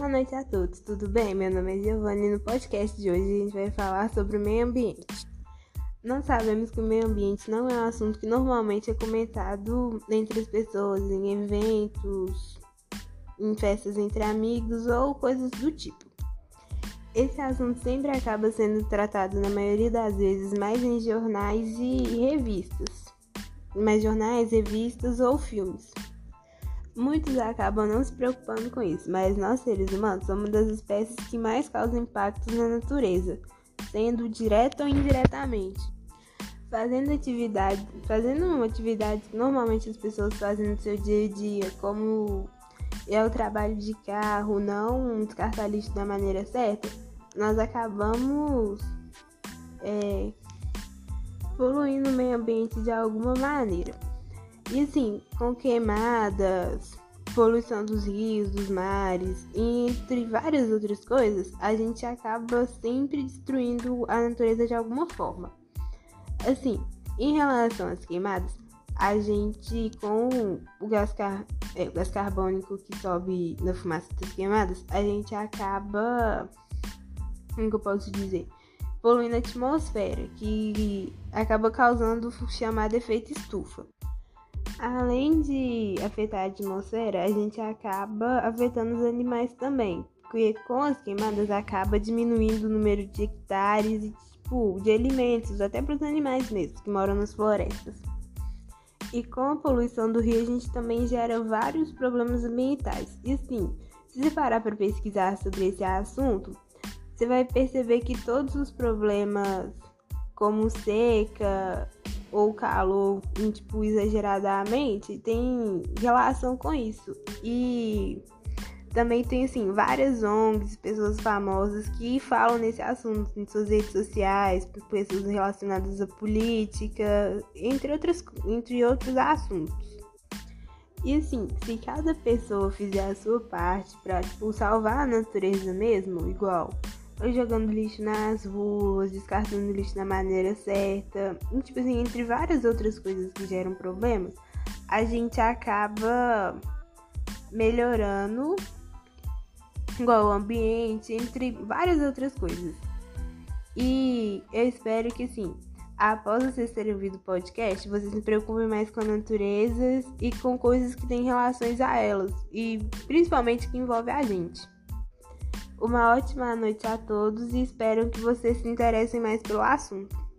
Boa noite a todos, tudo bem? Meu nome é Giovanni e no podcast de hoje a gente vai falar sobre o meio ambiente. Nós sabemos que o meio ambiente não é um assunto que normalmente é comentado entre as pessoas, em eventos, em festas entre amigos ou coisas do tipo. Esse assunto sempre acaba sendo tratado, na maioria das vezes, mais em jornais e revistas. Mais jornais, revistas ou filmes. Muitos acabam não se preocupando com isso, mas nós seres humanos somos uma das espécies que mais causam impactos na natureza, sendo direto ou indiretamente. Fazendo atividade, fazendo uma atividade que normalmente as pessoas fazem no seu dia a dia, como é o trabalho de carro, não descartar lixo da maneira certa, nós acabamos é, poluindo o meio ambiente de alguma maneira. E assim, com queimadas, poluição dos rios, dos mares, entre várias outras coisas, a gente acaba sempre destruindo a natureza de alguma forma. Assim, em relação às queimadas, a gente com o gás, car é, o gás carbônico que sobe na fumaça das queimadas, a gente acaba, como que eu posso dizer, poluindo a atmosfera, que acaba causando o chamado efeito estufa. Além de afetar a atmosfera, a gente acaba afetando os animais também, porque com as queimadas acaba diminuindo o número de hectares e tipo, de alimentos, até para os animais mesmo, que moram nas florestas. E com a poluição do rio, a gente também gera vários problemas ambientais. E assim, se você parar para pesquisar sobre esse assunto, você vai perceber que todos os problemas, como seca, ou calor tipo exageradamente tem relação com isso. E também tem assim várias ONGs, pessoas famosas que falam nesse assunto em suas redes sociais, pessoas relacionadas à política, entre outras entre outros assuntos. E assim, se cada pessoa fizer a sua parte para tipo, salvar a natureza mesmo, igual jogando lixo nas ruas, descartando lixo da maneira certa, tipo assim, entre várias outras coisas que geram problemas, a gente acaba melhorando igual o ambiente, entre várias outras coisas. E eu espero que sim, após vocês terem ouvido o podcast, vocês se preocupem mais com a natureza e com coisas que têm relações a elas, e principalmente que envolve a gente. Uma ótima noite a todos e espero que vocês se interessem mais pelo assunto.